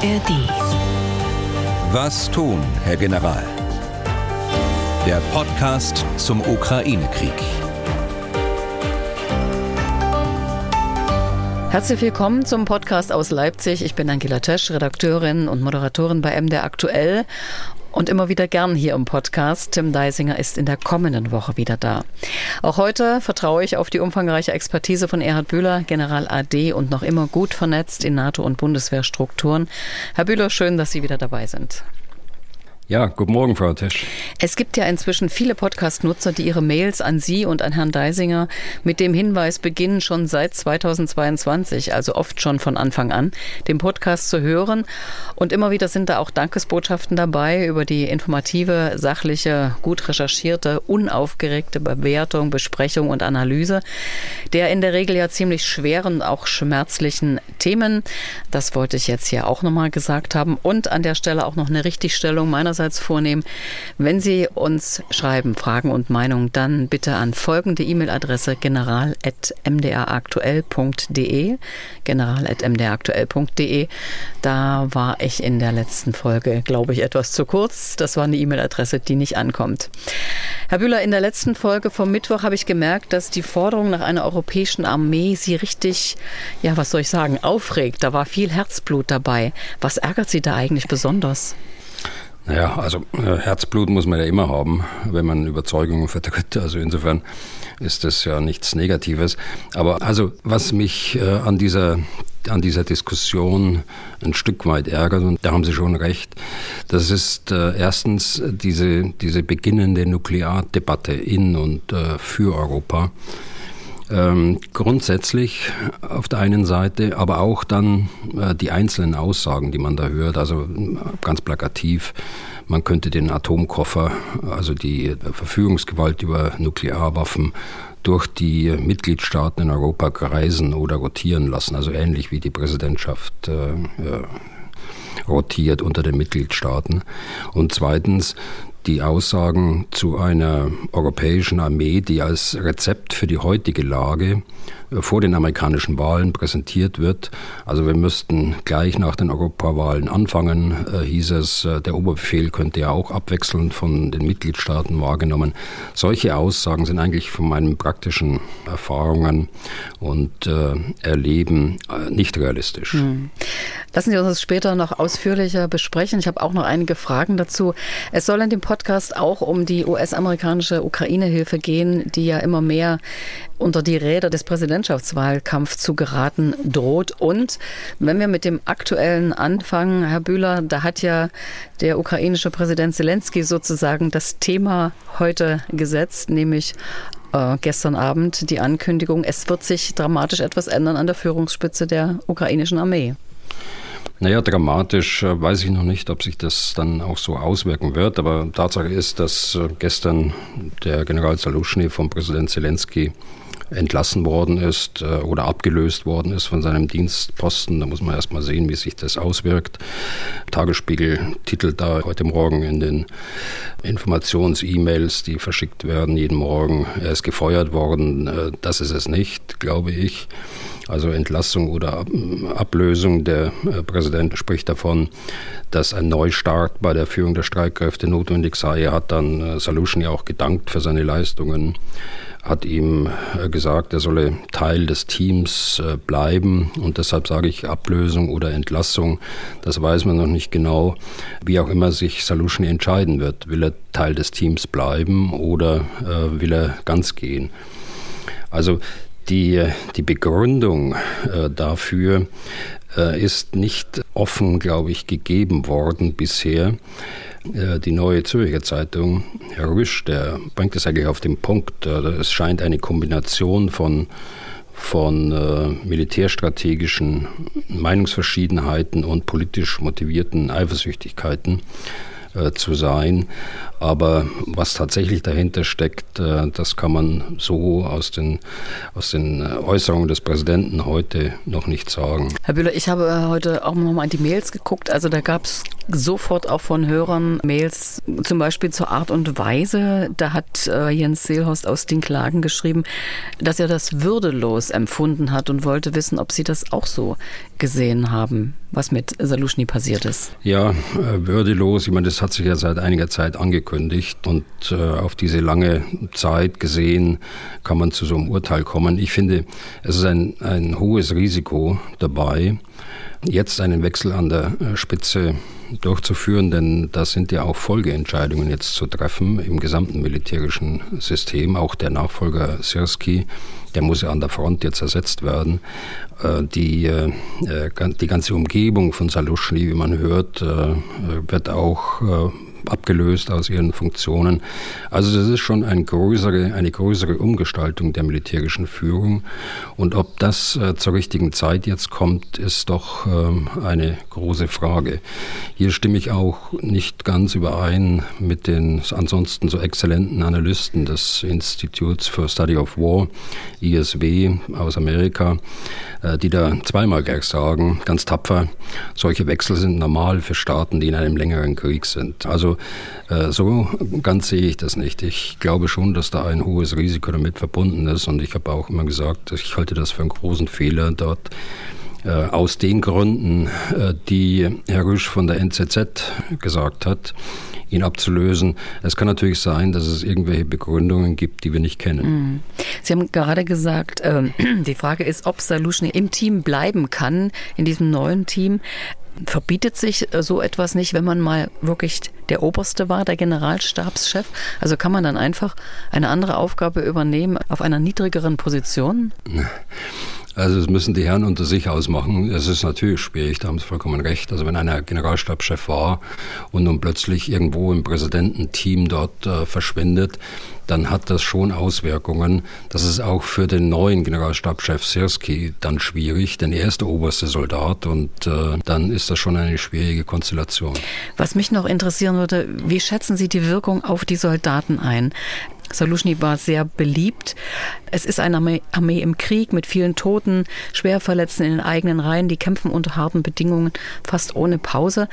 ARD. Was tun, Herr General? Der Podcast zum Ukraine-Krieg. Herzlich willkommen zum Podcast aus Leipzig. Ich bin Angela Tesch, Redakteurin und Moderatorin bei MDR Aktuell und immer wieder gern hier im Podcast. Tim Deisinger ist in der kommenden Woche wieder da. Auch heute vertraue ich auf die umfangreiche Expertise von Erhard Bühler, General AD und noch immer gut vernetzt in NATO- und Bundeswehrstrukturen. Herr Bühler, schön, dass Sie wieder dabei sind. Ja, guten Morgen, Frau Tisch. Es gibt ja inzwischen viele Podcast-Nutzer, die ihre Mails an Sie und an Herrn Deisinger mit dem Hinweis beginnen, schon seit 2022, also oft schon von Anfang an, den Podcast zu hören. Und immer wieder sind da auch Dankesbotschaften dabei über die informative, sachliche, gut recherchierte, unaufgeregte Bewertung, Besprechung und Analyse der in der Regel ja ziemlich schweren, auch schmerzlichen Themen. Das wollte ich jetzt hier auch nochmal gesagt haben. Und an der Stelle auch noch eine Richtigstellung meinerseits meinerseits vornehmen. Wenn Sie uns schreiben, Fragen und Meinungen, dann bitte an folgende E-Mail-Adresse general.mdraktuell.de general.mdraktuell.de Da war ich in der letzten Folge, glaube ich, etwas zu kurz. Das war eine E-Mail-Adresse, die nicht ankommt. Herr Bühler, in der letzten Folge vom Mittwoch habe ich gemerkt, dass die Forderung nach einer europäischen Armee Sie richtig, ja, was soll ich sagen, aufregt. Da war viel Herzblut dabei. Was ärgert Sie da eigentlich besonders? Naja, also äh, Herzblut muss man ja immer haben, wenn man Überzeugungen vertritt. Also insofern ist das ja nichts Negatives. Aber also was mich äh, an dieser an dieser Diskussion ein Stück weit ärgert, und da haben Sie schon recht, das ist äh, erstens diese, diese beginnende Nukleardebatte in und äh, für Europa. Ähm, grundsätzlich auf der einen Seite, aber auch dann äh, die einzelnen Aussagen, die man da hört, also ganz plakativ. Man könnte den Atomkoffer, also die Verfügungsgewalt über Nuklearwaffen, durch die Mitgliedstaaten in Europa kreisen oder rotieren lassen, also ähnlich wie die Präsidentschaft äh, rotiert unter den Mitgliedstaaten. Und zweitens die Aussagen zu einer europäischen Armee, die als Rezept für die heutige Lage vor den amerikanischen Wahlen präsentiert wird. Also wir müssten gleich nach den Europawahlen anfangen, äh, hieß es. Äh, der Oberbefehl könnte ja auch abwechselnd von den Mitgliedstaaten wahrgenommen. Solche Aussagen sind eigentlich von meinen praktischen Erfahrungen und äh, Erleben nicht realistisch. Hm. Lassen Sie uns das später noch ausführlicher besprechen. Ich habe auch noch einige Fragen dazu. Es soll in dem Podcast auch um die US-amerikanische Ukraine-Hilfe gehen, die ja immer mehr unter die Räder des Präsidentschaftswahlkampfs zu geraten droht. Und wenn wir mit dem aktuellen anfangen, Herr Bühler, da hat ja der ukrainische Präsident Zelensky sozusagen das Thema heute gesetzt, nämlich äh, gestern Abend die Ankündigung, es wird sich dramatisch etwas ändern an der Führungsspitze der ukrainischen Armee. Naja, dramatisch äh, weiß ich noch nicht, ob sich das dann auch so auswirken wird. Aber Tatsache ist, dass äh, gestern der General Saluschny vom Präsident Zelensky entlassen worden ist äh, oder abgelöst worden ist von seinem Dienstposten. Da muss man erst mal sehen, wie sich das auswirkt. Tagesspiegel titelt da heute Morgen in den Informations-E-Mails, die verschickt werden jeden Morgen, er ist gefeuert worden. Äh, das ist es nicht, glaube ich. Also Entlassung oder Ablösung. Der äh, Präsident spricht davon, dass ein Neustart bei der Führung der Streitkräfte notwendig sei. Er hat dann Saluschen ja auch gedankt für seine Leistungen hat ihm äh, gesagt, er solle Teil des Teams äh, bleiben. Und deshalb sage ich Ablösung oder Entlassung. Das weiß man noch nicht genau. Wie auch immer sich Salushny entscheiden wird. Will er Teil des Teams bleiben oder äh, will er ganz gehen? Also die, die Begründung dafür ist nicht offen, glaube ich, gegeben worden bisher. Äh, die neue Zürcher Zeitung, Herr Rüsch, der bringt es eigentlich auf den Punkt. Äh, es scheint eine Kombination von, von äh, militärstrategischen Meinungsverschiedenheiten und politisch motivierten Eifersüchtigkeiten zu sein. Aber was tatsächlich dahinter steckt, das kann man so aus den, aus den Äußerungen des Präsidenten heute noch nicht sagen. Herr Bühler, ich habe heute auch noch mal in die Mails geguckt. Also da gab es sofort auch von Hörern Mails, zum Beispiel zur Art und Weise. Da hat äh, Jens Seelhorst aus den Klagen geschrieben, dass er das würdelos empfunden hat und wollte wissen, ob Sie das auch so gesehen haben, was mit Saluschny passiert ist. Ja, äh, würdelos. Ich meine, das hat sich ja seit einiger Zeit angekündigt und äh, auf diese lange Zeit gesehen kann man zu so einem Urteil kommen. Ich finde, es ist ein, ein hohes Risiko dabei, jetzt einen Wechsel an der äh, Spitze durchzuführen, denn da sind ja auch Folgeentscheidungen jetzt zu treffen im gesamten militärischen System. Auch der Nachfolger Sirski, der muss ja an der Front jetzt ersetzt werden. Äh, die, äh, die ganze Umgebung von Saluschny, wie man hört, wird auch abgelöst aus ihren Funktionen. Also das ist schon eine größere, eine größere Umgestaltung der militärischen Führung. Und ob das äh, zur richtigen Zeit jetzt kommt, ist doch ähm, eine große Frage. Hier stimme ich auch nicht ganz überein mit den ansonsten so exzellenten Analysten des Instituts for Study of War, ISW aus Amerika, äh, die da zweimal gleich sagen, ganz tapfer, solche Wechsel sind normal für Staaten, die in einem längeren Krieg sind. Also äh, so ganz sehe ich das nicht. Ich glaube schon, dass da ein hohes Risiko damit verbunden ist und ich habe auch immer gesagt, ich halte das für einen großen Fehler dort äh, aus den Gründen, die Herr Rüsch von der NZZ gesagt hat, ihn abzulösen. Es kann natürlich sein, dass es irgendwelche Begründungen gibt, die wir nicht kennen. Mhm. Sie haben gerade gesagt, äh, die Frage ist, ob Saluschny im Team bleiben kann, in diesem neuen Team. Verbietet sich äh, so etwas nicht, wenn man mal wirklich der Oberste war, der Generalstabschef? Also kann man dann einfach eine andere Aufgabe übernehmen auf einer niedrigeren Position? Also das müssen die Herren unter sich ausmachen. Es ist natürlich schwierig, da haben Sie vollkommen recht. Also wenn einer Generalstabschef war und nun plötzlich irgendwo im Präsidententeam dort äh, verschwindet, dann hat das schon Auswirkungen. Das ist auch für den neuen Generalstabschef Sirski dann schwierig, denn er ist der oberste Soldat und äh, dann ist das schon eine schwierige Konstellation. Was mich noch interessieren würde, wie schätzen Sie die Wirkung auf die Soldaten ein? Saluschny war sehr beliebt. Es ist eine Armee, Armee, im Krieg mit vielen Toten, Schwerverletzten in den eigenen Reihen, die kämpfen unter harten Bedingungen, fast ohne Pause.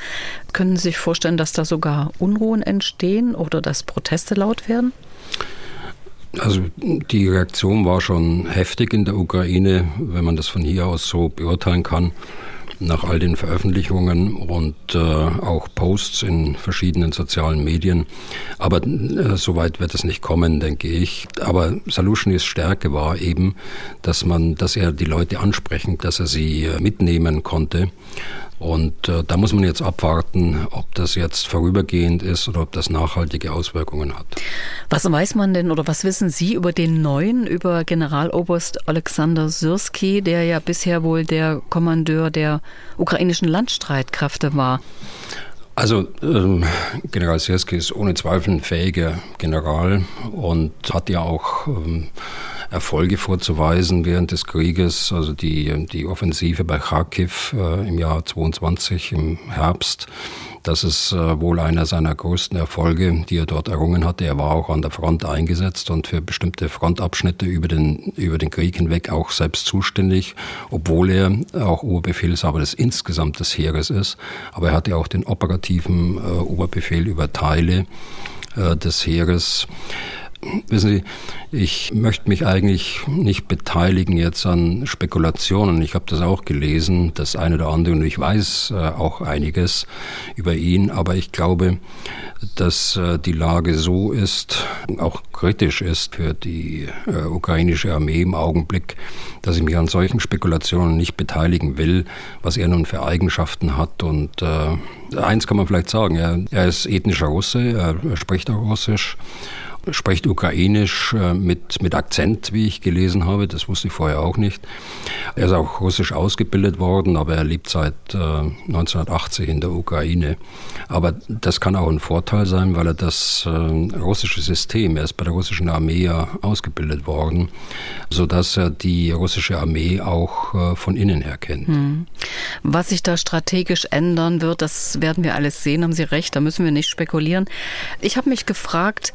Können Sie sich vorstellen, dass da sogar Unruhen entstehen oder dass Proteste laut werden? Also die Reaktion war schon heftig in der Ukraine, wenn man das von hier aus so beurteilen kann nach all den Veröffentlichungen und äh, auch Posts in verschiedenen sozialen Medien. Aber äh, so weit wird es nicht kommen, denke ich. Aber Saluschnys Stärke war eben, dass man, dass er die Leute ansprechen, dass er sie äh, mitnehmen konnte und äh, da muss man jetzt abwarten, ob das jetzt vorübergehend ist oder ob das nachhaltige Auswirkungen hat. Was weiß man denn oder was wissen Sie über den neuen, über Generaloberst Alexander Syrski, der ja bisher wohl der Kommandeur der ukrainischen Landstreitkräfte war? Also ähm, General Syrski ist ohne Zweifel ein fähiger General und hat ja auch ähm, Erfolge vorzuweisen während des Krieges. Also die, die Offensive bei Kharkiv äh, im Jahr 22 im Herbst. Das ist äh, wohl einer seiner größten Erfolge, die er dort errungen hatte. Er war auch an der Front eingesetzt und für bestimmte Frontabschnitte über den, über den Krieg hinweg auch selbst zuständig, obwohl er auch Oberbefehlshaber des insgesamt des Heeres ist. Aber er hatte auch den operativen äh, Oberbefehl über Teile äh, des Heeres. Wissen Sie, ich möchte mich eigentlich nicht beteiligen jetzt an Spekulationen. Ich habe das auch gelesen, das eine oder andere, und ich weiß äh, auch einiges über ihn, aber ich glaube, dass äh, die Lage so ist, auch kritisch ist für die äh, ukrainische Armee im Augenblick, dass ich mich an solchen Spekulationen nicht beteiligen will, was er nun für Eigenschaften hat. Und eins kann man vielleicht sagen, er ist ethnischer Russe, er spricht auch Russisch spricht Ukrainisch äh, mit, mit Akzent, wie ich gelesen habe. Das wusste ich vorher auch nicht. Er ist auch russisch ausgebildet worden, aber er lebt seit äh, 1980 in der Ukraine. Aber das kann auch ein Vorteil sein, weil er das äh, russische System, er ist bei der russischen Armee ja ausgebildet worden, sodass er die russische Armee auch äh, von innen her kennt. Hm. Was sich da strategisch ändern wird, das werden wir alles sehen, haben Sie recht, da müssen wir nicht spekulieren. Ich habe mich gefragt,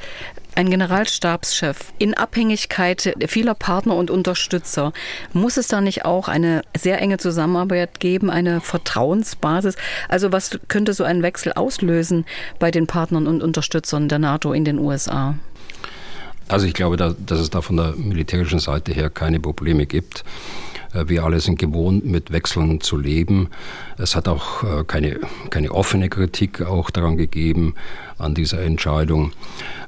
Ein Generalstabschef in Abhängigkeit vieler Partner und Unterstützer. Muss es da nicht auch eine sehr enge Zusammenarbeit geben, eine Vertrauensbasis? Also was könnte so ein Wechsel auslösen bei den Partnern und Unterstützern der NATO in den USA? Also ich glaube, dass es da von der militärischen Seite her keine Probleme gibt. Äh, wir alle sind gewohnt, mit Wechseln zu leben. Es hat auch äh, keine, keine offene Kritik auch daran gegeben an dieser Entscheidung.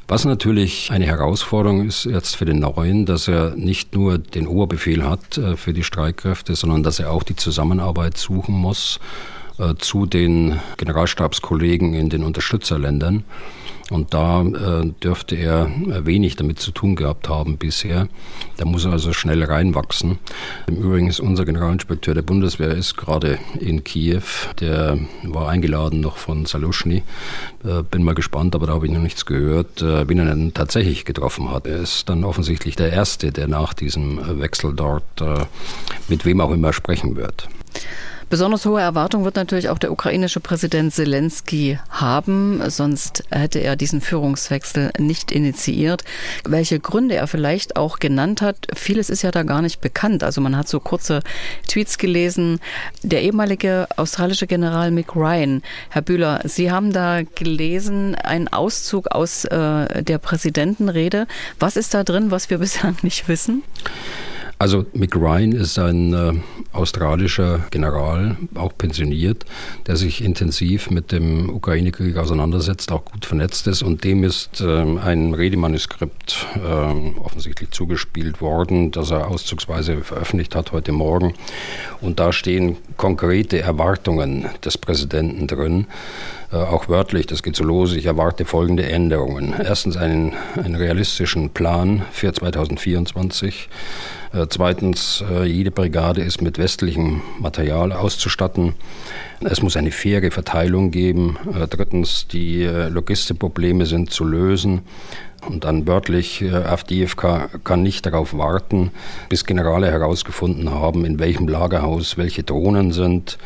Was natürlich eine Herausforderung ist jetzt für den Neuen, dass er nicht nur den Oberbefehl hat äh, für die Streitkräfte, sondern dass er auch die Zusammenarbeit suchen muss zu den Generalstabskollegen in den Unterstützerländern. Und da äh, dürfte er wenig damit zu tun gehabt haben bisher. Da muss er also schnell reinwachsen. Im Übrigen ist unser Generalinspekteur der Bundeswehr ist gerade in Kiew. Der war eingeladen noch von Salushny. Äh, bin mal gespannt, aber da habe ich noch nichts gehört, äh, wen er denn tatsächlich getroffen hat. Er ist dann offensichtlich der Erste, der nach diesem Wechsel dort äh, mit wem auch immer sprechen wird. Besonders hohe Erwartungen wird natürlich auch der ukrainische Präsident Zelensky haben, sonst hätte er diesen Führungswechsel nicht initiiert. Welche Gründe er vielleicht auch genannt hat, vieles ist ja da gar nicht bekannt. Also man hat so kurze Tweets gelesen. Der ehemalige australische General Mick Ryan, Herr Bühler, Sie haben da gelesen, einen Auszug aus äh, der Präsidentenrede. Was ist da drin, was wir bislang nicht wissen? Also Mick Ryan ist ein äh, australischer General, auch pensioniert, der sich intensiv mit dem Ukraine-Krieg auseinandersetzt, auch gut vernetzt ist und dem ist äh, ein Redemanuskript äh, offensichtlich zugespielt worden, das er auszugsweise veröffentlicht hat heute Morgen. Und da stehen konkrete Erwartungen des Präsidenten drin äh, auch wörtlich, das geht so los, ich erwarte folgende Änderungen. Erstens einen, einen realistischen Plan für 2024. Äh, zweitens, äh, jede Brigade ist mit westlichem Material auszustatten. Es muss eine faire Verteilung geben. Drittens, die Logistikprobleme sind zu lösen. Und dann wörtlich, FDFK kann nicht darauf warten, bis Generale herausgefunden haben, in welchem Lagerhaus welche Drohnen sind.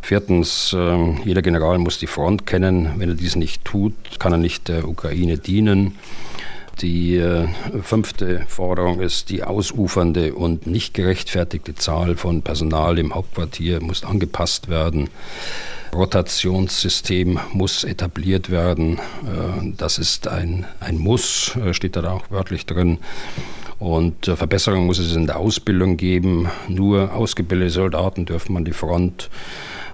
Viertens, ähm, jeder General muss die Front kennen. Wenn er dies nicht tut, kann er nicht der Ukraine dienen. Die äh, fünfte Forderung ist, die ausufernde und nicht gerechtfertigte Zahl von Personal im Hauptquartier muss angepasst werden. Rotationssystem muss etabliert werden. Äh, das ist ein, ein Muss, äh, steht da auch wörtlich drin. Und Verbesserungen muss es in der Ausbildung geben. Nur ausgebildete Soldaten dürfen an die Front.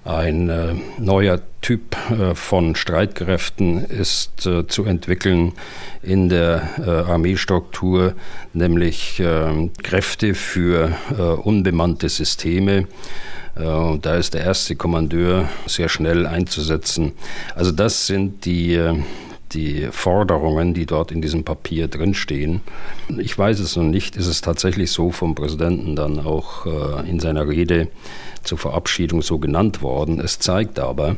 Ein äh, neuer Typ äh, von Streitkräften ist äh, zu entwickeln in der äh, Armeestruktur, nämlich ähm, Kräfte für äh, unbemannte Systeme. Äh, da ist der erste Kommandeur sehr schnell einzusetzen. Also das sind die die Forderungen, die dort in diesem Papier drinstehen. Ich weiß es noch nicht, ist es tatsächlich so vom Präsidenten dann auch äh, in seiner Rede zur Verabschiedung so genannt worden. Es zeigt aber,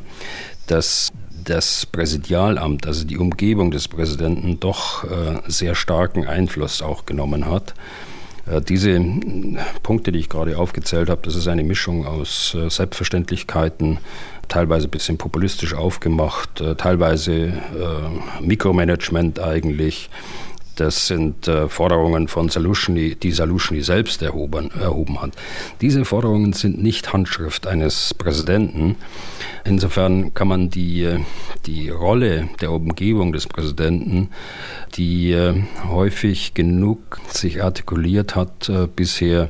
dass das Präsidialamt, also die Umgebung des Präsidenten, doch äh, sehr starken Einfluss auch genommen hat. Äh, diese Punkte, die ich gerade aufgezählt habe, das ist eine Mischung aus Selbstverständlichkeiten, teilweise ein bisschen populistisch aufgemacht, äh, teilweise Mikromanagement eigentlich. Das sind äh, Forderungen von Salushny, die Salushny selbst erhoben, erhoben hat. Diese Forderungen sind nicht Handschrift eines Präsidenten. Insofern kann man die, die Rolle der Umgebung des Präsidenten, die äh, häufig genug sich artikuliert hat äh, bisher, äh,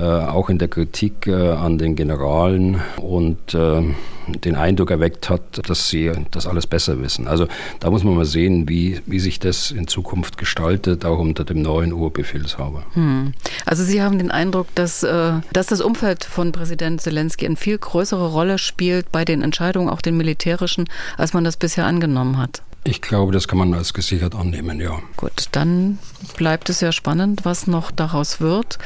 auch in der Kritik äh, an den Generalen und äh, den Eindruck erweckt hat, dass sie das alles besser wissen. Also da muss man mal sehen, wie, wie sich das in Zukunft gestaltet, auch unter dem neuen Oberbefehlshaber. Hm. Also Sie haben den Eindruck, dass, dass das Umfeld von Präsident Zelensky eine viel größere Rolle spielt bei den Entscheidungen, auch den militärischen, als man das bisher angenommen hat. Ich glaube, das kann man als gesichert annehmen, ja. Gut, dann bleibt es ja spannend, was noch daraus wird.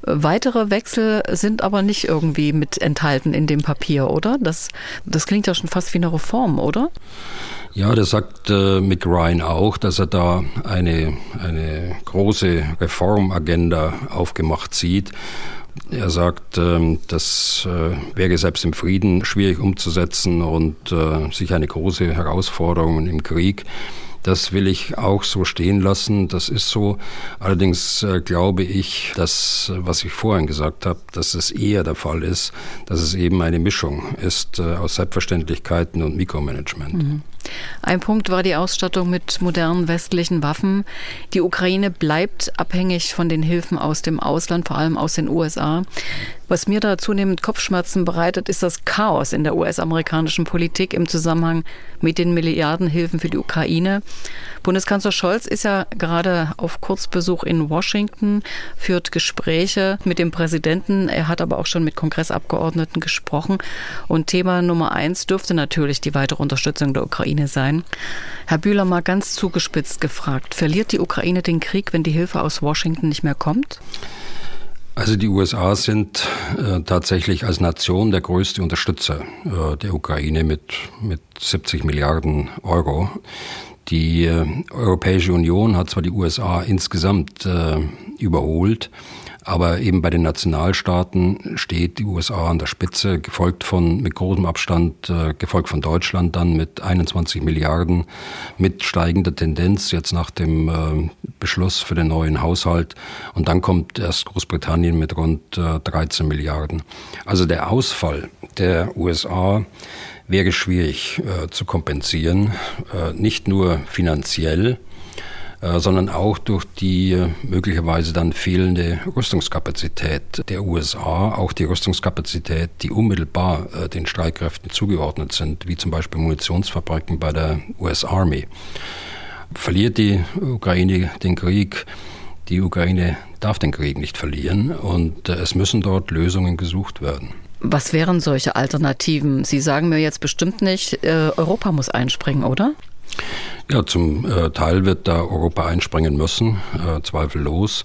Weitere Wechsel sind aber nicht irgendwie mit enthalten in dem Papier, oder? Das, das klingt ja schon fast wie eine Reform, oder? Ja, das sagt äh, Mick Ryan auch, dass er da eine, eine große Reformagenda aufgemacht sieht. Er sagt, ähm, das äh, wäre selbst im Frieden schwierig umzusetzen und äh, sich eine große Herausforderung im Krieg. Das will ich auch so stehen lassen. Das ist so. Allerdings äh, glaube ich, dass, was ich vorhin gesagt habe, dass es eher der Fall ist, dass es eben eine Mischung ist äh, aus Selbstverständlichkeiten und Mikromanagement. Mhm. Ein Punkt war die Ausstattung mit modernen westlichen Waffen. Die Ukraine bleibt abhängig von den Hilfen aus dem Ausland, vor allem aus den USA. Was mir da zunehmend Kopfschmerzen bereitet, ist das Chaos in der US-amerikanischen Politik im Zusammenhang mit den Milliardenhilfen für die Ukraine. Bundeskanzler Scholz ist ja gerade auf Kurzbesuch in Washington, führt Gespräche mit dem Präsidenten. Er hat aber auch schon mit Kongressabgeordneten gesprochen. Und Thema Nummer eins dürfte natürlich die weitere Unterstützung der Ukraine sein. Herr Bühler, mal ganz zugespitzt gefragt, verliert die Ukraine den Krieg, wenn die Hilfe aus Washington nicht mehr kommt? Also die USA sind äh, tatsächlich als Nation der größte Unterstützer äh, der Ukraine mit, mit 70 Milliarden Euro. Die äh, Europäische Union hat zwar die USA insgesamt äh, überholt, aber eben bei den Nationalstaaten steht die USA an der Spitze, gefolgt von, mit großem Abstand, äh, gefolgt von Deutschland dann mit 21 Milliarden, mit steigender Tendenz jetzt nach dem äh, Beschluss für den neuen Haushalt. Und dann kommt erst Großbritannien mit rund äh, 13 Milliarden. Also der Ausfall der USA wäre schwierig äh, zu kompensieren, äh, nicht nur finanziell, sondern auch durch die äh, möglicherweise dann fehlende Rüstungskapazität der USA, auch die Rüstungskapazität, die unmittelbar äh, den Streitkräften zugeordnet sind, wie zum Beispiel Munitionsfabriken bei der US Army. Verliert die Ukraine den Krieg, die Ukraine darf den Krieg nicht verlieren und es müssen dort Lösungen gesucht werden. Was wären solche Alternativen? Sie sagen mir jetzt bestimmt nicht, Europa muss einspringen, oder? Ja, zum äh, Teil wird da Europa einspringen müssen, äh, zweifellos.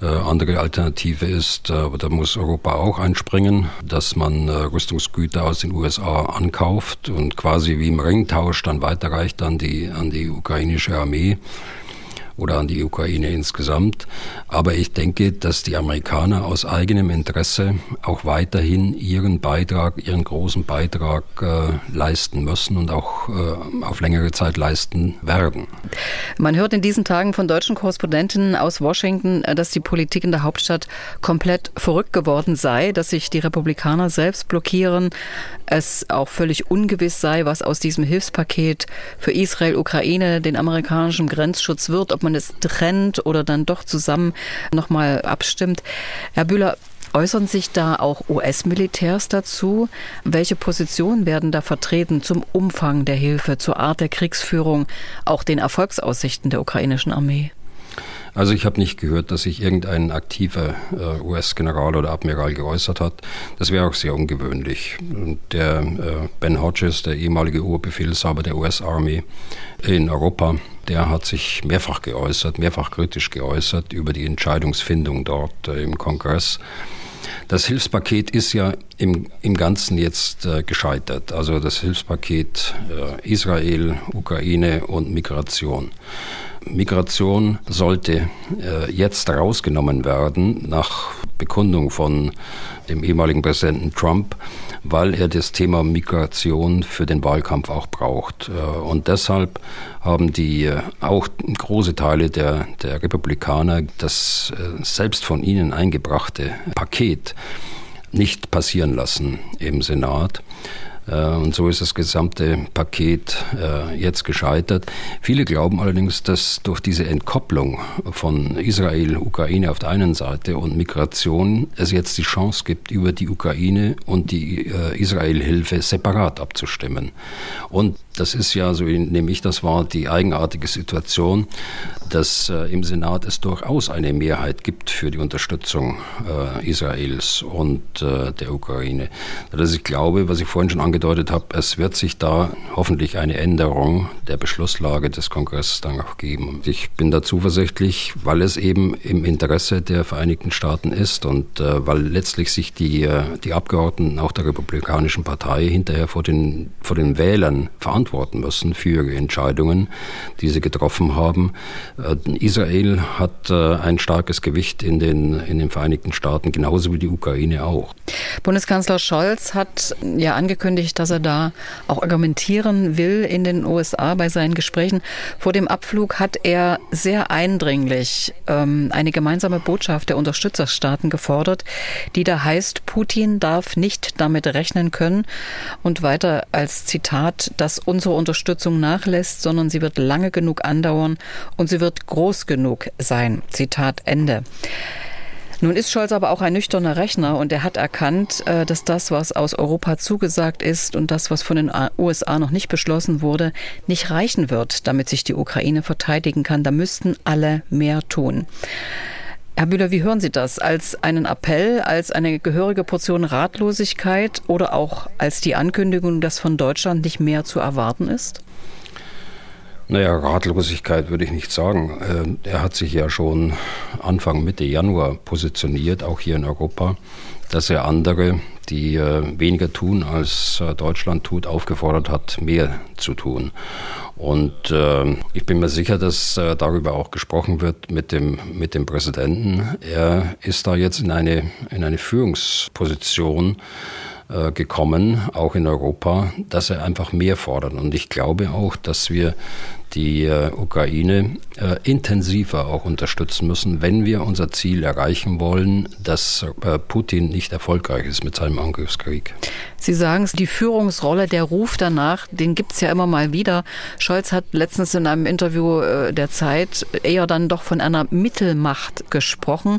Äh, andere Alternative ist, äh, da muss Europa auch einspringen, dass man äh, Rüstungsgüter aus den USA ankauft und quasi wie im Ringtausch dann weiterreicht an die, an die ukrainische Armee oder an die Ukraine insgesamt. Aber ich denke, dass die Amerikaner aus eigenem Interesse auch weiterhin ihren Beitrag, ihren großen Beitrag äh, leisten müssen und auch äh, auf längere Zeit leisten werden. Man hört in diesen Tagen von deutschen Korrespondenten aus Washington, äh, dass die Politik in der Hauptstadt komplett verrückt geworden sei, dass sich die Republikaner selbst blockieren, es auch völlig ungewiss sei, was aus diesem Hilfspaket für Israel, Ukraine, den amerikanischen Grenzschutz wird, ob man es trennt oder dann doch zusammen nochmal abstimmt. Herr Bühler, Äußern sich da auch US-Militärs dazu? Welche Positionen werden da vertreten zum Umfang der Hilfe, zur Art der Kriegsführung, auch den Erfolgsaussichten der ukrainischen Armee? Also ich habe nicht gehört, dass sich irgendein aktiver äh, US-General oder Admiral geäußert hat. Das wäre auch sehr ungewöhnlich. Der äh, Ben Hodges, der ehemalige Oberbefehlshaber der US-Armee in Europa, der hat sich mehrfach geäußert, mehrfach kritisch geäußert über die Entscheidungsfindung dort äh, im Kongress. Das Hilfspaket ist ja im, im Ganzen jetzt äh, gescheitert. Also das Hilfspaket äh, Israel, Ukraine und Migration. Migration sollte äh, jetzt rausgenommen werden nach Bekundung von dem ehemaligen Präsidenten Trump, weil er das Thema Migration für den Wahlkampf auch braucht. Äh, und deshalb haben die äh, auch große Teile der, der Republikaner das äh, selbst von ihnen eingebrachte Paket nicht passieren lassen im Senat. Äh, und so ist das gesamte Paket äh, jetzt gescheitert. Viele glauben allerdings, dass durch diese Entkopplung von Israel, Ukraine auf der einen Seite und Migration es jetzt die Chance gibt, über die Ukraine und die äh, Israel-Hilfe separat abzustimmen. Und das ist ja, so nehme ich das wahr, die eigenartige Situation, dass im Senat es durchaus eine Mehrheit gibt für die Unterstützung Israels und der Ukraine. Dass ich glaube, was ich vorhin schon angedeutet habe, es wird sich da hoffentlich eine Änderung der Beschlusslage des Kongresses dann auch geben. Ich bin da zuversichtlich, weil es eben im Interesse der Vereinigten Staaten ist und äh, weil letztlich sich die, äh, die Abgeordneten auch der Republikanischen Partei hinterher vor den, vor den Wählern verantworten müssen für ihre Entscheidungen, die sie getroffen haben. Äh, Israel hat äh, ein starkes Gewicht in den, in den Vereinigten Staaten, genauso wie die Ukraine auch. Bundeskanzler Scholz hat ja angekündigt, ich, dass er da auch argumentieren will in den USA bei seinen Gesprächen. Vor dem Abflug hat er sehr eindringlich ähm, eine gemeinsame Botschaft der Unterstützerstaaten gefordert, die da heißt, Putin darf nicht damit rechnen können und weiter als Zitat, dass unsere Unterstützung nachlässt, sondern sie wird lange genug andauern und sie wird groß genug sein. Zitat Ende. Nun ist Scholz aber auch ein nüchterner Rechner und er hat erkannt, äh, dass das, was aus Europa zugesagt ist und das, was von den USA noch nicht beschlossen wurde, nicht reichen wird, damit sich die Ukraine verteidigen kann. Da müssten alle mehr tun. Herr Bühler, wie hören Sie das? Als einen Appell, als eine gehörige Portion Ratlosigkeit oder auch als die Ankündigung, dass von Deutschland nicht mehr zu erwarten ist? Naja, Ratlosigkeit würde ich nicht sagen. Ähm, er hat sich ja schon Anfang Mitte Januar positioniert, auch hier in Europa, dass er andere, die äh, weniger tun, als äh, Deutschland tut, aufgefordert hat, mehr zu tun. Und ich bin mir sicher, dass äh, darüber auch gesprochen wird mit dem, mit dem Präsidenten. Er ist da jetzt in eine, in eine Führungsposition äh, gekommen, auch in Europa, dass er einfach mehr fordert. Und ich glaube auch, dass wir die äh, Ukraine äh, intensiver auch unterstützen müssen, wenn wir unser Ziel erreichen wollen, dass äh, Putin nicht erfolgreich ist mit seinem Angriffskrieg. Sie sagen es, die Führungsrolle, der Ruf danach, den gibt es ja immer mal wieder. Scholz hat letztens in einem Interview der Zeit eher dann doch von einer Mittelmacht gesprochen.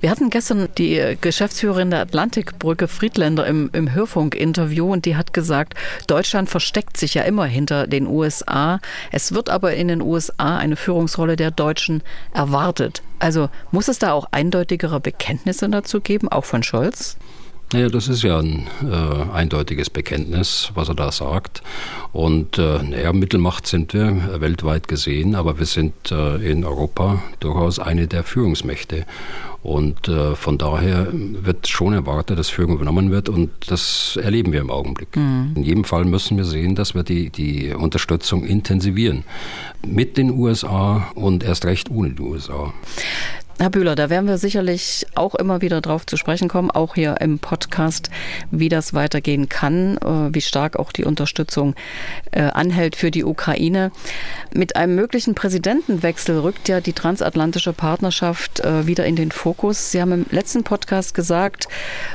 Wir hatten gestern die Geschäftsführerin der Atlantikbrücke Friedländer im, im Hörfunkinterview und die hat gesagt, Deutschland versteckt sich ja immer hinter den USA. Es wird aber in den USA eine Führungsrolle der Deutschen erwartet. Also muss es da auch eindeutigere Bekenntnisse dazu geben, auch von Scholz? Naja, das ist ja ein äh, eindeutiges Bekenntnis, was er da sagt. Und äh, naja, Mittelmacht sind wir weltweit gesehen, aber wir sind äh, in Europa durchaus eine der Führungsmächte. Und äh, von daher wird schon erwartet, dass Führung übernommen wird und das erleben wir im Augenblick. Mhm. In jedem Fall müssen wir sehen, dass wir die, die Unterstützung intensivieren. Mit den USA und erst recht ohne die USA. Herr Bühler, da werden wir sicherlich auch immer wieder drauf zu sprechen kommen, auch hier im Podcast, wie das weitergehen kann, äh, wie stark auch die Unterstützung äh, anhält für die Ukraine. Mit einem möglichen Präsidentenwechsel rückt ja die transatlantische Partnerschaft äh, wieder in den Fokus. Sie haben im letzten Podcast gesagt,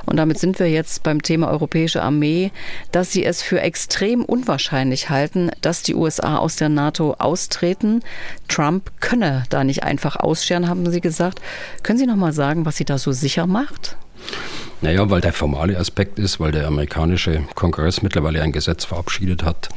und damit sind wir jetzt beim Thema europäische Armee, dass Sie es für extrem unwahrscheinlich halten, dass die USA aus der NATO austreten. Trump könne da nicht einfach ausscheren, haben Sie gesagt gesagt. Können Sie noch mal sagen, was Sie da so sicher macht? Naja, weil der formale Aspekt ist, weil der amerikanische Kongress mittlerweile ein Gesetz verabschiedet hat,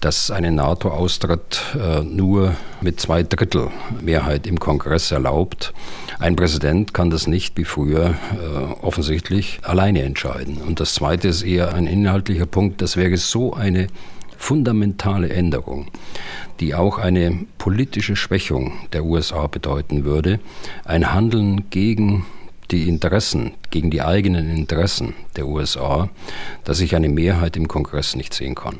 dass eine NATO-Austritt äh, nur mit zwei Drittel Mehrheit im Kongress erlaubt. Ein Präsident kann das nicht wie früher äh, offensichtlich alleine entscheiden. Und das Zweite ist eher ein inhaltlicher Punkt. Das wäre so eine fundamentale Änderung, die auch eine politische Schwächung der USA bedeuten würde, ein Handeln gegen die Interessen, gegen die eigenen Interessen der USA, dass ich eine Mehrheit im Kongress nicht sehen kann.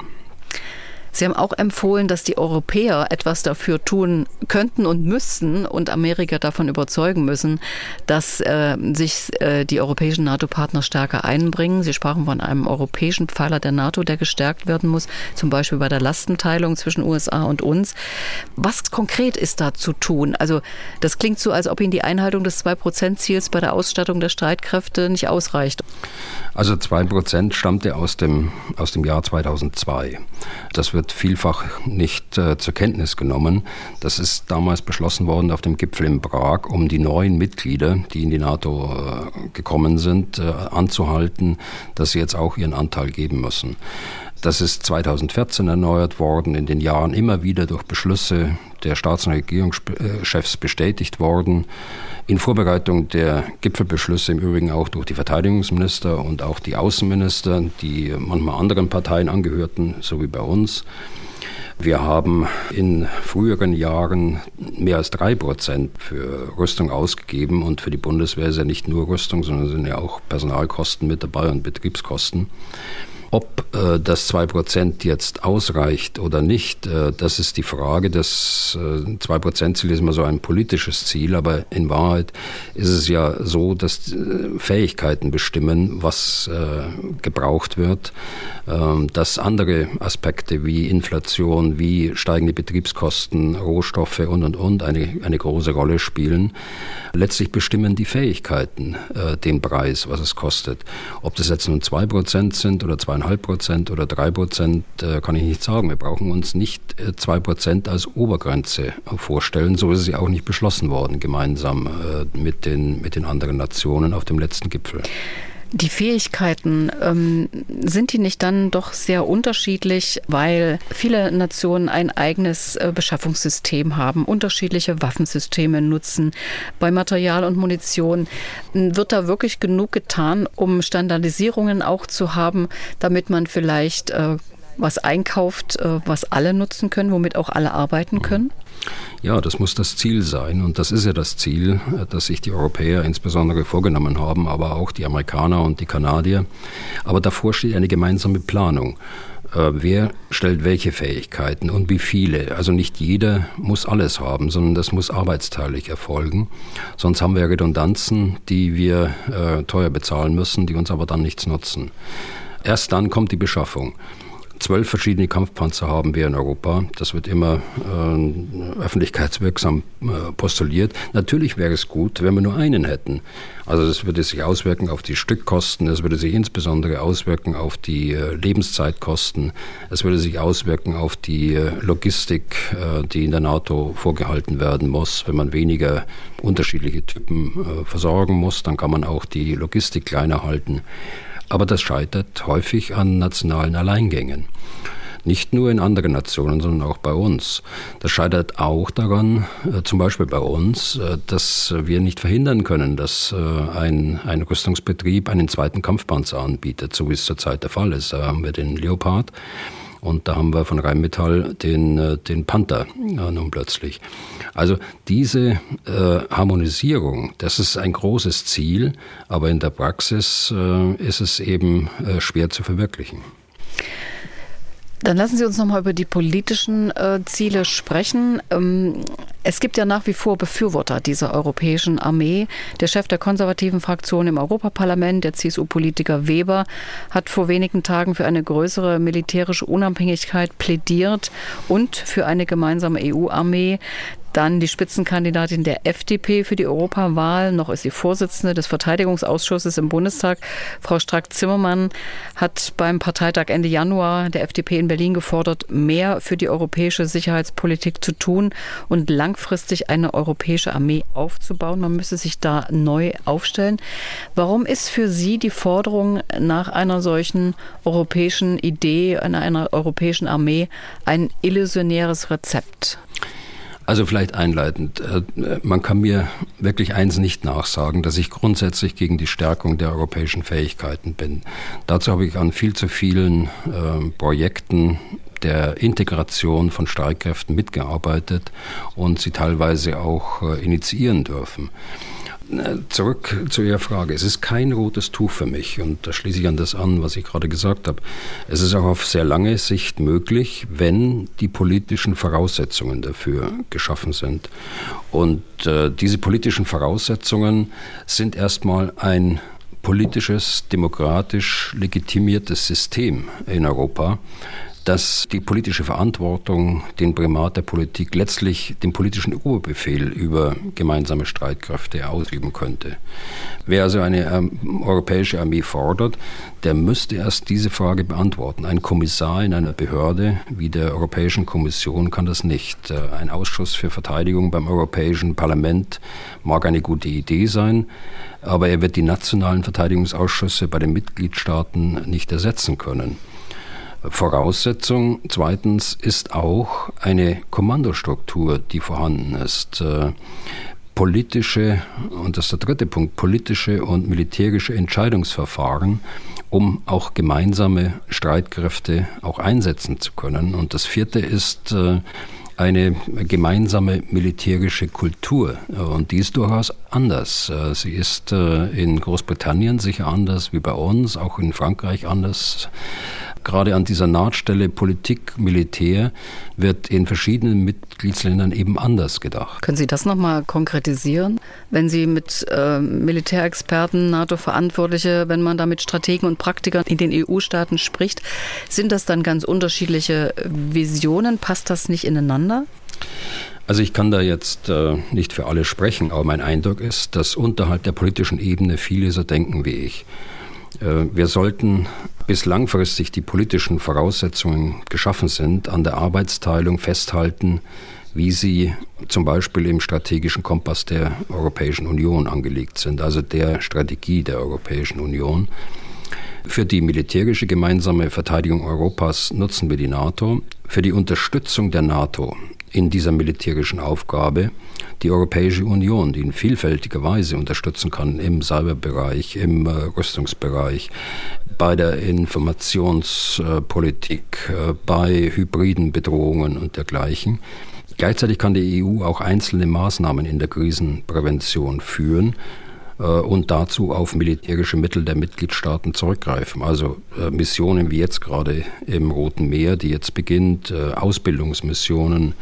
Sie haben auch empfohlen, dass die Europäer etwas dafür tun könnten und müssten und Amerika davon überzeugen müssen, dass äh, sich äh, die europäischen NATO-Partner stärker einbringen. Sie sprachen von einem europäischen Pfeiler der NATO, der gestärkt werden muss, zum Beispiel bei der Lastenteilung zwischen USA und uns. Was konkret ist da zu tun? Also das klingt so, als ob Ihnen die Einhaltung des 2-Prozent-Ziels bei der Ausstattung der Streitkräfte nicht ausreicht. Also 2 Prozent stammte aus dem, aus dem Jahr 2002. Das wird wird vielfach nicht äh, zur Kenntnis genommen. Das ist damals beschlossen worden auf dem Gipfel in Prag, um die neuen Mitglieder, die in die NATO äh, gekommen sind, äh, anzuhalten, dass sie jetzt auch ihren Anteil geben müssen. Das ist 2014 erneuert worden, in den Jahren immer wieder durch Beschlüsse der Staats- und Regierungschefs bestätigt worden. In Vorbereitung der Gipfelbeschlüsse im Übrigen auch durch die Verteidigungsminister und auch die Außenminister, die manchmal anderen Parteien angehörten, so wie bei uns. Wir haben in früheren Jahren mehr als drei Prozent für Rüstung ausgegeben und für die Bundeswehr ist ja nicht nur Rüstung, sondern sind ja auch Personalkosten mit dabei und Betriebskosten. Ob äh, das 2% jetzt ausreicht oder nicht, äh, das ist die Frage. Das äh, 2%-Ziel ist immer so ein politisches Ziel, aber in Wahrheit ist es ja so, dass äh, Fähigkeiten bestimmen, was äh, gebraucht wird, ähm, dass andere Aspekte wie Inflation, wie steigende Betriebskosten, Rohstoffe und, und, und eine, eine große Rolle spielen. Letztlich bestimmen die Fähigkeiten äh, den Preis, was es kostet. Ob das jetzt nun 2% sind oder 2,5 zweieinhalb Prozent oder drei Prozent äh, kann ich nicht sagen. Wir brauchen uns nicht äh, zwei Prozent als Obergrenze vorstellen. So ist ja auch nicht beschlossen worden, gemeinsam äh, mit den, mit den anderen Nationen auf dem letzten Gipfel. Die Fähigkeiten, ähm, sind die nicht dann doch sehr unterschiedlich, weil viele Nationen ein eigenes äh, Beschaffungssystem haben, unterschiedliche Waffensysteme nutzen. Bei Material und Munition wird da wirklich genug getan, um Standardisierungen auch zu haben, damit man vielleicht äh, was einkauft, äh, was alle nutzen können, womit auch alle arbeiten können? Ja, das muss das Ziel sein. Und das ist ja das Ziel, äh, das sich die Europäer insbesondere vorgenommen haben, aber auch die Amerikaner und die Kanadier. Aber davor steht eine gemeinsame Planung. Äh, wer stellt welche Fähigkeiten und wie viele? Also nicht jeder muss alles haben, sondern das muss arbeitsteilig erfolgen. Sonst haben wir Redundanzen, die wir äh, teuer bezahlen müssen, die uns aber dann nichts nutzen. Erst dann kommt die Beschaffung. Zwölf verschiedene Kampfpanzer haben wir in Europa. Das wird immer äh, öffentlichkeitswirksam äh, postuliert. Natürlich wäre es gut, wenn wir nur einen hätten. Also das würde sich auswirken auf die Stückkosten, es würde sich insbesondere auswirken auf die äh, Lebenszeitkosten, es würde sich auswirken auf die äh, Logistik, äh, die in der NATO vorgehalten werden muss. Wenn man weniger unterschiedliche Typen äh, versorgen muss, dann kann man auch die Logistik kleiner halten. Aber das scheitert häufig an nationalen Alleingängen. Nicht nur in anderen Nationen, sondern auch bei uns. Das scheitert auch daran, äh, zum Beispiel bei uns, äh, dass wir nicht verhindern können, dass äh, ein, ein Rüstungsbetrieb einen zweiten Kampfpanzer anbietet, so wie es zurzeit der Fall ist. Da haben wir den Leopard. Und da haben wir von Rheinmetall den, äh, den Panther ja, nun plötzlich. Also diese äh, Harmonisierung, das ist ein großes Ziel, aber in der Praxis äh, ist es eben äh, schwer zu verwirklichen. Dann lassen Sie uns noch mal über die politischen äh, Ziele sprechen. Ähm, es gibt ja nach wie vor Befürworter dieser europäischen Armee. Der Chef der konservativen Fraktion im Europaparlament, der CSU-Politiker Weber, hat vor wenigen Tagen für eine größere militärische Unabhängigkeit plädiert und für eine gemeinsame EU-Armee. Dann die Spitzenkandidatin der FDP für die Europawahl. Noch ist sie Vorsitzende des Verteidigungsausschusses im Bundestag. Frau Strack-Zimmermann hat beim Parteitag Ende Januar der FDP in Berlin gefordert, mehr für die europäische Sicherheitspolitik zu tun und langfristig eine europäische Armee aufzubauen. Man müsse sich da neu aufstellen. Warum ist für Sie die Forderung nach einer solchen europäischen Idee, einer, einer europäischen Armee ein illusionäres Rezept? Also vielleicht einleitend, äh, man kann mir wirklich eins nicht nachsagen, dass ich grundsätzlich gegen die Stärkung der europäischen Fähigkeiten bin. Dazu habe ich an viel zu vielen äh, Projekten der Integration von Streitkräften mitgearbeitet und sie teilweise auch äh, initiieren dürfen. Zurück zu Ihrer Frage. Es ist kein rotes Tuch für mich und da schließe ich an das an, was ich gerade gesagt habe. Es ist auch auf sehr lange Sicht möglich, wenn die politischen Voraussetzungen dafür geschaffen sind. Und äh, diese politischen Voraussetzungen sind erstmal ein politisches, demokratisch legitimiertes System in Europa, dass die politische Verantwortung den Primat der Politik letztlich den politischen Oberbefehl über gemeinsame Streitkräfte ausüben könnte. Wer also eine ähm, europäische Armee fordert, der müsste erst diese Frage beantworten. Ein Kommissar in einer Behörde wie der Europäischen Kommission kann das nicht. Äh, ein Ausschuss für Verteidigung beim Europäischen Parlament mag eine gute Idee sein, aber er wird die nationalen Verteidigungsausschüsse bei den Mitgliedstaaten nicht ersetzen können. Voraussetzung zweitens ist auch eine Kommandostruktur, die vorhanden ist. Äh, politische, und das ist der dritte Punkt, politische und militärische Entscheidungsverfahren, um auch gemeinsame Streitkräfte auch einsetzen zu können. Und das vierte ist äh, eine gemeinsame militärische Kultur. Und die ist durchaus anders. Sie ist in Großbritannien sicher anders wie bei uns, auch in Frankreich anders gerade an dieser Nahtstelle Politik, Militär wird in verschiedenen Mitgliedsländern eben anders gedacht. Können Sie das nochmal konkretisieren? Wenn Sie mit äh, Militärexperten, NATO-Verantwortliche, wenn man da mit Strategen und Praktikern in den EU-Staaten spricht, sind das dann ganz unterschiedliche Visionen? Passt das nicht ineinander? Also ich kann da jetzt äh, nicht für alle sprechen, aber mein Eindruck ist, dass unterhalb der politischen Ebene viele so denken wie ich. Äh, wir sollten, bis langfristig die politischen Voraussetzungen geschaffen sind, an der Arbeitsteilung festhalten, wie sie zum Beispiel im strategischen Kompass der Europäischen Union angelegt sind, also der Strategie der Europäischen Union. Für die militärische gemeinsame Verteidigung Europas nutzen wir die NATO. Für die Unterstützung der NATO in dieser militärischen Aufgabe die Europäische Union, die in vielfältiger Weise unterstützen kann im Cyberbereich, im äh, Rüstungsbereich, bei der Informationspolitik, äh, bei hybriden Bedrohungen und dergleichen. Gleichzeitig kann die EU auch einzelne Maßnahmen in der Krisenprävention führen und dazu auf militärische Mittel der Mitgliedstaaten zurückgreifen. Also äh, Missionen wie jetzt gerade im Roten Meer, die jetzt beginnt, äh, Ausbildungsmissionen,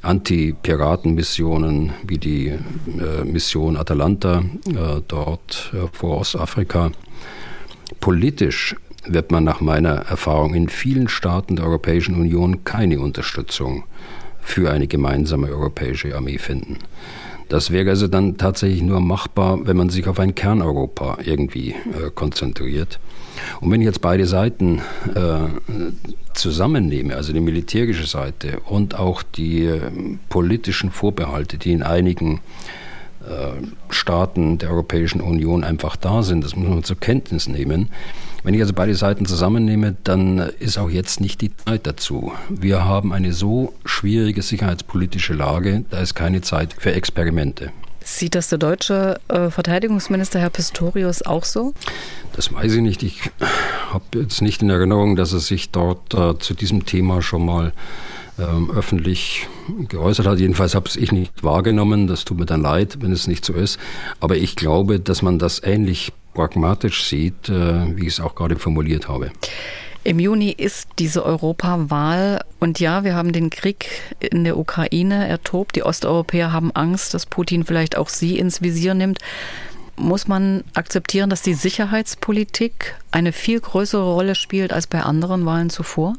Anti-Piraten-Missionen wie die Mission Atalanta dort vor Ostafrika. Politisch wird man nach meiner Erfahrung in vielen Staaten der Europäischen Union keine Unterstützung für eine gemeinsame europäische Armee finden. Das wäre also dann tatsächlich nur machbar, wenn man sich auf ein Kerneuropa irgendwie äh, konzentriert. Und wenn ich jetzt beide Seiten äh, zusammennehme, also die militärische Seite und auch die äh, politischen Vorbehalte, die in einigen äh, Staaten der Europäischen Union einfach da sind, das muss man zur Kenntnis nehmen, wenn ich also beide Seiten zusammennehme, dann ist auch jetzt nicht die Zeit dazu. Wir haben eine so schwierige sicherheitspolitische Lage, da ist keine Zeit für Experimente. Sieht das der deutsche äh, Verteidigungsminister Herr Pistorius auch so? Das weiß ich nicht. Ich habe jetzt nicht in Erinnerung, dass er sich dort äh, zu diesem Thema schon mal ähm, öffentlich geäußert hat. Jedenfalls habe ich nicht wahrgenommen. Das tut mir dann leid, wenn es nicht so ist. Aber ich glaube, dass man das ähnlich pragmatisch sieht, äh, wie ich es auch gerade formuliert habe. Im Juni ist diese Europawahl und ja, wir haben den Krieg in der Ukraine ertobt. Die Osteuropäer haben Angst, dass Putin vielleicht auch sie ins Visier nimmt. Muss man akzeptieren, dass die Sicherheitspolitik eine viel größere Rolle spielt als bei anderen Wahlen zuvor?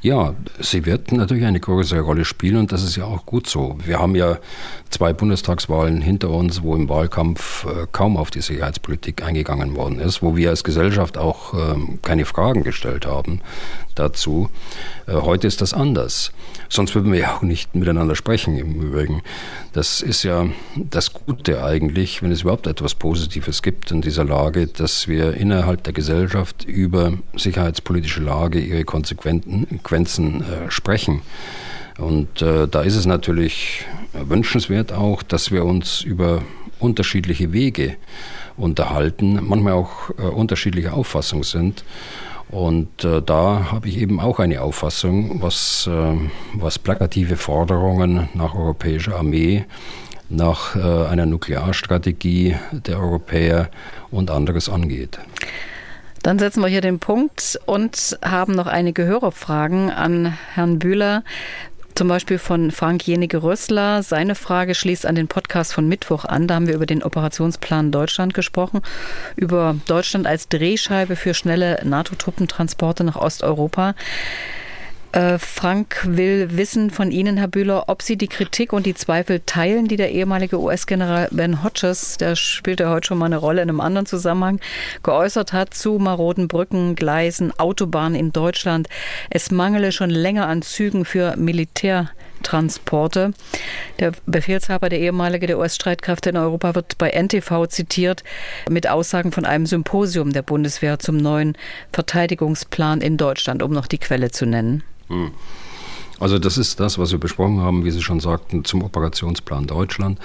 Ja, sie wird natürlich eine größere Rolle spielen und das ist ja auch gut so. Wir haben ja zwei Bundestagswahlen hinter uns, wo im Wahlkampf äh, kaum auf die Sicherheitspolitik eingegangen worden ist, wo wir als Gesellschaft auch ähm, keine Fragen gestellt haben dazu. Äh, heute ist das anders. Sonst würden wir ja auch nicht miteinander sprechen im Übrigen. Das ist ja das Gute eigentlich, wenn es überhaupt etwas Positives gibt in dieser Lage, dass wir innerhalb der Gesellschaft über sicherheitspolitische Lage, ihre Konsequenzen äh, sprechen. Und äh, da ist es natürlich wünschenswert auch, dass wir uns über unterschiedliche Wege unterhalten, manchmal auch äh, unterschiedliche Auffassungen sind. Und äh, da habe ich eben auch eine Auffassung, was, äh, was plakative Forderungen nach europäischer Armee, nach äh, einer Nuklearstrategie der Europäer und anderes angeht. Dann setzen wir hier den Punkt und haben noch einige Hörerfragen an Herrn Bühler. Zum Beispiel von Frank Jenige-Rössler. Seine Frage schließt an den Podcast von Mittwoch an. Da haben wir über den Operationsplan Deutschland gesprochen, über Deutschland als Drehscheibe für schnelle NATO-Truppentransporte nach Osteuropa. Äh, Frank will wissen von Ihnen, Herr Bühler, ob Sie die Kritik und die Zweifel teilen, die der ehemalige US-General Ben Hodges, der spielt ja heute schon mal eine Rolle in einem anderen Zusammenhang, geäußert hat zu maroden Brücken, Gleisen, Autobahnen in Deutschland. Es mangele schon länger an Zügen für Militärtransporte. Der Befehlshaber, der ehemalige der US-Streitkräfte in Europa, wird bei NTV zitiert mit Aussagen von einem Symposium der Bundeswehr zum neuen Verteidigungsplan in Deutschland, um noch die Quelle zu nennen. Hm. Also das ist das, was wir besprochen haben, wie Sie schon sagten, zum Operationsplan Deutschland.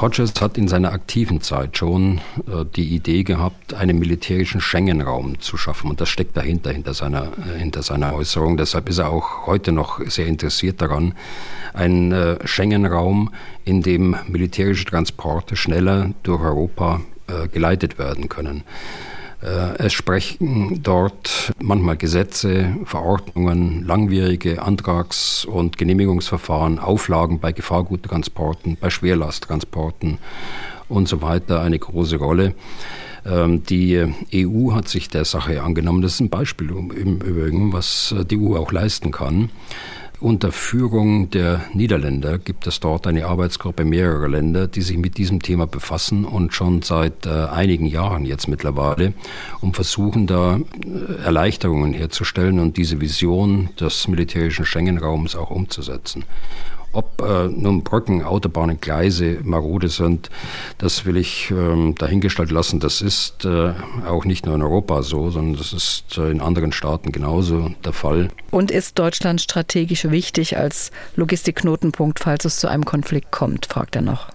Hodges hat in seiner aktiven Zeit schon äh, die Idee gehabt, einen militärischen Schengen-Raum zu schaffen. Und das steckt dahinter, hinter seiner, äh, hinter seiner Äußerung. Deshalb ist er auch heute noch sehr interessiert daran, einen äh, Schengen-Raum, in dem militärische Transporte schneller durch Europa äh, geleitet werden können. Äh, es sprechen dort manchmal Gesetze, Verordnungen, langwierige Antrags- und Genehmigungsverfahren, Auflagen bei Gefahrguttransporten, bei Schwerlasttransporten und so weiter eine große Rolle. Ähm, die EU hat sich der Sache angenommen. Das ist ein Beispiel im Übrigen, was die EU auch leisten kann. Unter Führung der Niederländer gibt es dort eine Arbeitsgruppe mehrerer Länder, die sich mit diesem Thema befassen und schon seit äh, einigen Jahren jetzt mittlerweile und versuchen da äh, Erleichterungen herzustellen und diese Vision des militärischen Schengen-Raums auch umzusetzen. Ob äh, nun Brücken, Autobahnen, Gleise marode sind, das will ich ähm, dahingestellt lassen. Das ist äh, auch nicht nur in Europa so, sondern das ist äh, in anderen Staaten genauso der Fall. Und ist Deutschland strategisch wichtig als Logistikknotenpunkt, falls es zu einem Konflikt kommt, fragt er noch.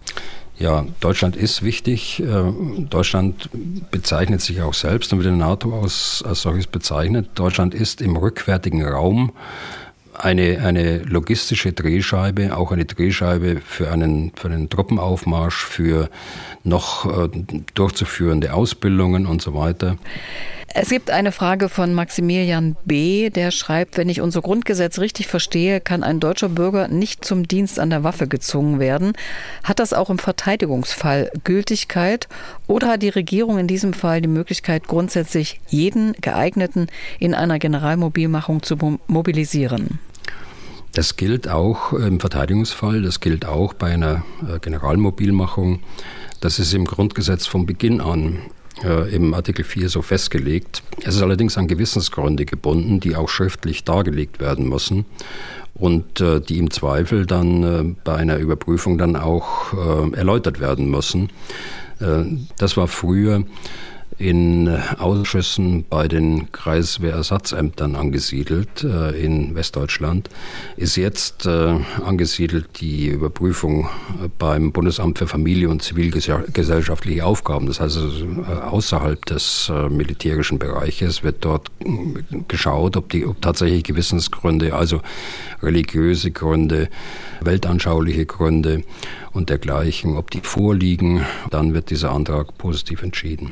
Ja, Deutschland ist wichtig. Äh, Deutschland bezeichnet sich auch selbst und wird in der NATO als, als solches bezeichnet. Deutschland ist im rückwärtigen Raum eine, eine logistische Drehscheibe, auch eine Drehscheibe für einen, für einen Truppenaufmarsch, für noch äh, durchzuführende Ausbildungen und so weiter. Es gibt eine Frage von Maximilian B., der schreibt, wenn ich unser Grundgesetz richtig verstehe, kann ein deutscher Bürger nicht zum Dienst an der Waffe gezwungen werden. Hat das auch im Verteidigungsfall Gültigkeit oder hat die Regierung in diesem Fall die Möglichkeit, grundsätzlich jeden geeigneten in einer Generalmobilmachung zu mobilisieren? Das gilt auch im Verteidigungsfall, das gilt auch bei einer äh, Generalmobilmachung. Das ist im Grundgesetz von Beginn an äh, im Artikel 4 so festgelegt. Es ist allerdings an Gewissensgründe gebunden, die auch schriftlich dargelegt werden müssen und äh, die im Zweifel dann äh, bei einer Überprüfung dann auch äh, erläutert werden müssen. Äh, das war früher in Ausschüssen bei den Kreiswehrersatzämtern angesiedelt äh, in Westdeutschland, ist jetzt äh, angesiedelt die Überprüfung äh, beim Bundesamt für Familie und zivilgesellschaftliche Aufgaben. Das heißt, also, außerhalb des militärischen Bereiches wird dort geschaut, ob, die, ob tatsächlich Gewissensgründe, also religiöse Gründe, weltanschauliche Gründe und dergleichen, ob die vorliegen. Dann wird dieser Antrag positiv entschieden.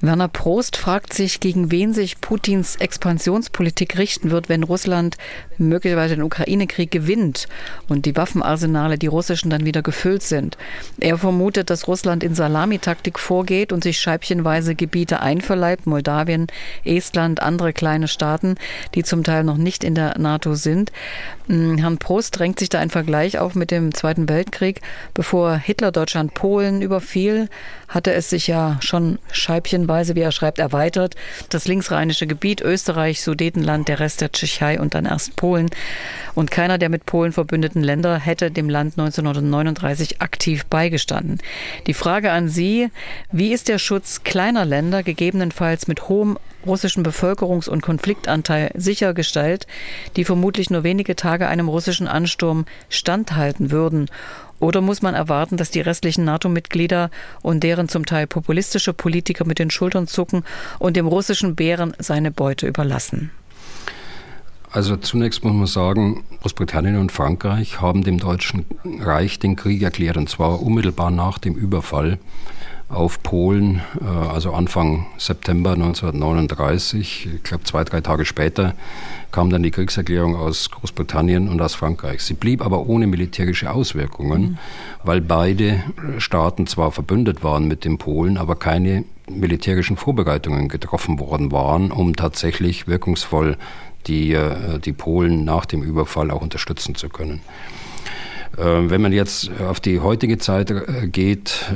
Werner Prost fragt sich, gegen wen sich Putins Expansionspolitik richten wird, wenn Russland möglicherweise den Ukraine-Krieg gewinnt und die Waffenarsenale, die russischen, dann wieder gefüllt sind. Er vermutet, dass Russland in Salamitaktik vorgeht und sich scheibchenweise Gebiete einverleibt, Moldawien, Estland, andere kleine Staaten, die zum Teil noch nicht in der NATO sind. Hm, Herrn Prost drängt sich da ein Vergleich auf mit dem Zweiten Weltkrieg. Bevor Hitler Deutschland Polen überfiel, hatte es sich ja schon scheibchenweise, wie er schreibt, erweitert. Das linksrheinische Gebiet, Österreich, Sudetenland, der Rest der Tschechei und dann erst Polen. Und keiner der mit Polen verbündeten Länder hätte dem Land 1939 aktiv beigestanden. Die Frage an Sie, wie ist der Schutz kleiner Länder, gegebenenfalls mit hohem russischen Bevölkerungs- und Konfliktanteil sichergestellt, die vermutlich nur wenige Tage einem russischen Ansturm standhalten würden? Oder muss man erwarten, dass die restlichen NATO-Mitglieder und deren zum Teil populistische Politiker mit den Schultern zucken und dem russischen Bären seine Beute überlassen? Also zunächst muss man sagen, Großbritannien und Frankreich haben dem Deutschen Reich den Krieg erklärt, und zwar unmittelbar nach dem Überfall auf Polen, äh, also Anfang September 1939. Ich glaube, zwei, drei Tage später kam dann die Kriegserklärung aus Großbritannien und aus Frankreich. Sie blieb aber ohne militärische Auswirkungen, mhm. weil beide Staaten zwar verbündet waren mit den Polen, aber keine militärischen Vorbereitungen getroffen worden waren, um tatsächlich wirkungsvoll die, äh, die Polen nach dem Überfall auch unterstützen zu können. Äh, wenn man jetzt auf die heutige Zeit geht,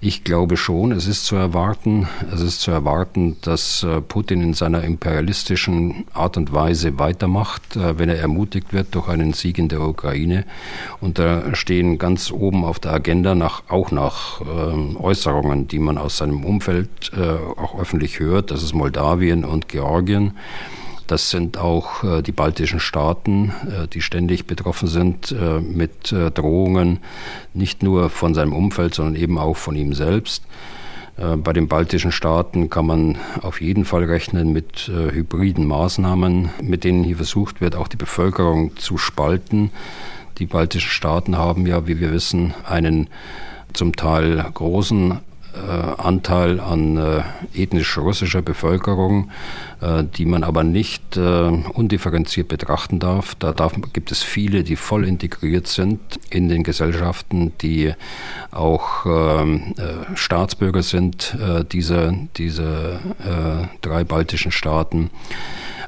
ich glaube schon, es ist zu erwarten, es ist zu erwarten, dass äh, Putin in seiner imperialistischen Art und Weise weitermacht, äh, wenn er ermutigt wird durch einen Sieg in der Ukraine. Und da stehen ganz oben auf der Agenda nach, auch nach äh, Äußerungen, die man aus seinem Umfeld äh, auch öffentlich hört, das ist Moldawien und Georgien Das sind auch die baltischen Staaten, die ständig betroffen sind mit Drohungen, nicht nur von seinem Umfeld, sondern eben auch von ihm selbst. Bei den baltischen Staaten kann man auf jeden Fall rechnen mit hybriden Maßnahmen, mit denen hier versucht wird, auch die Bevölkerung zu spalten. Die baltischen Staaten haben ja, wie wir wissen, einen zum Teil großen äh, Anteil an äh, ethnisch russischer Bevölkerung, äh, die man aber nicht äh, undifferenziert betrachten darf. Da darf, gibt es viele, die voll integriert sind in den Gesellschaften, die auch ähm, äh, Staatsbürger sind, äh, diese, diese drei baltischen Staaten.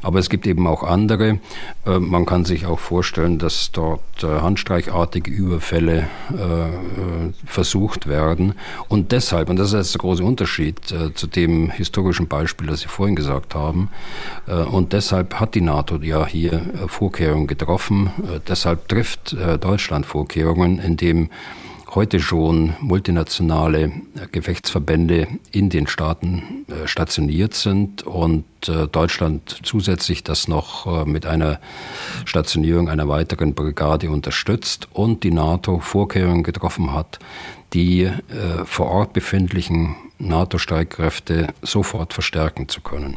Aber es gibt eben auch andere. Äh, man kann sich auch vorstellen, dass dort äh, handstreichartige Überfälle äh, versucht werden. Und deshalb, und das ist der große Unterschied zu dem historischen Beispiel, das Sie vorhin gesagt haben, und deshalb hat die NATO ja hier Vorkehrungen getroffen. Deshalb trifft Deutschland Vorkehrungen, indem heute schon multinationale Gefechtsverbände in den Staaten äh, stationiert sind und äh, Deutschland zusätzlich das noch äh, mit einer Stationierung einer weiteren Brigade unterstützt und die NATO Vorkehrungen getroffen hat, die vor Ort befindlichen NATO-Streitkräfte sofort verstärken zu können.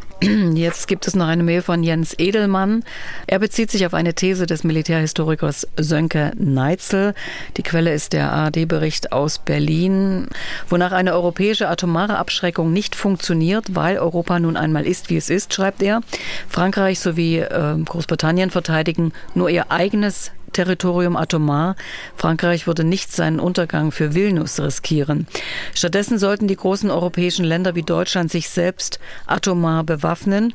Jetzt gibt es noch eine Mail von Jens Edelmann. Er bezieht sich auf eine These des Militärhistorikers Sönke Neitzel. Die Quelle ist der ARD-Bericht aus Berlin, wonach eine europäische atomare Abschreckung nicht funktioniert, weil Europa nun einmal ist, wie es ist, schreibt er. Frankreich sowie äh, Großbritannien verteidigen nur ihr eigenes Territorium atomar. Frankreich würde nicht seinen Untergang für Vilnius riskieren. Stattdessen sollten die großen europäischen Länder wie Deutschland sich selbst atomar bewaffnen.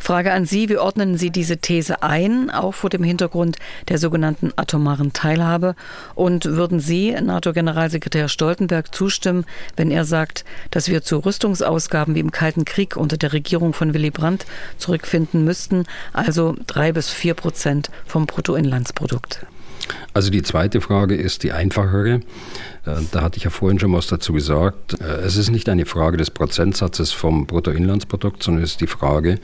Frage an Sie, wie ordnen Sie diese These ein, auch vor dem Hintergrund der sogenannten atomaren Teilhabe? Und würden Sie, NATO-Generalsekretär Stoltenberg, zustimmen, wenn er sagt, dass wir zu Rüstungsausgaben wie im Kalten Krieg unter der Regierung von Willy Brandt zurückfinden müssten, also drei bis vier Prozent vom Bruttoinlandsprodukt? Also die zweite Frage ist die einfachere. Äh, da hatte ich ja vorhin schon was dazu gesagt. Äh, es ist nicht eine Frage des Prozentsatzes vom Bruttoinlandsprodukt, sondern es ist die Frage, äh,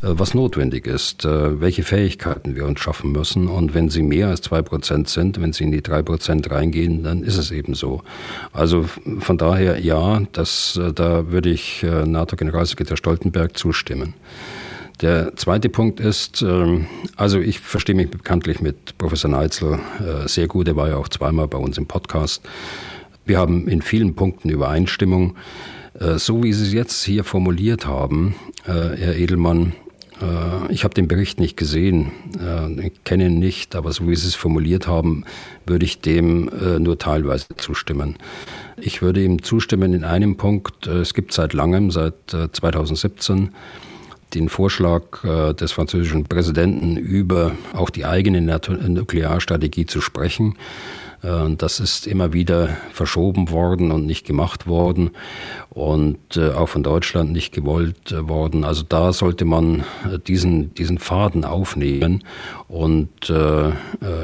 was notwendig ist, welche Fähigkeiten wir uns schaffen müssen. Und wenn sie mehr als zwei Prozent sind, wenn sie in die drei Prozent reingehen, dann ist es eben so. Also von daher ja, das, da würde ich NATO-Generalsekretär Stoltenberg zustimmen. Der zweite Punkt ist, ähm, also ich verstehe mich bekanntlich mit Professor Neitzel äh, sehr gut. Er war ja auch zweimal bei uns im Podcast. Wir haben in vielen Punkten Übereinstimmung. Äh, so wie Sie es jetzt hier formuliert haben, äh, Herr Edelmann, ich habe den Bericht nicht gesehen, ich kenne ihn nicht, aber so wie Sie es formuliert haben, würde ich dem nur teilweise zustimmen. Ich würde ihm zustimmen in einem Punkt. Es gibt seit langem, seit 2017, den Vorschlag äh, des französischen Präsidenten über auch die eigene Nuklearstrategie zu sprechen. Äh, das ist immer wieder verschoben worden und nicht gemacht worden und äh, auch von Deutschland nicht gewollt worden. Also da sollte man diesen, diesen Faden aufnehmen und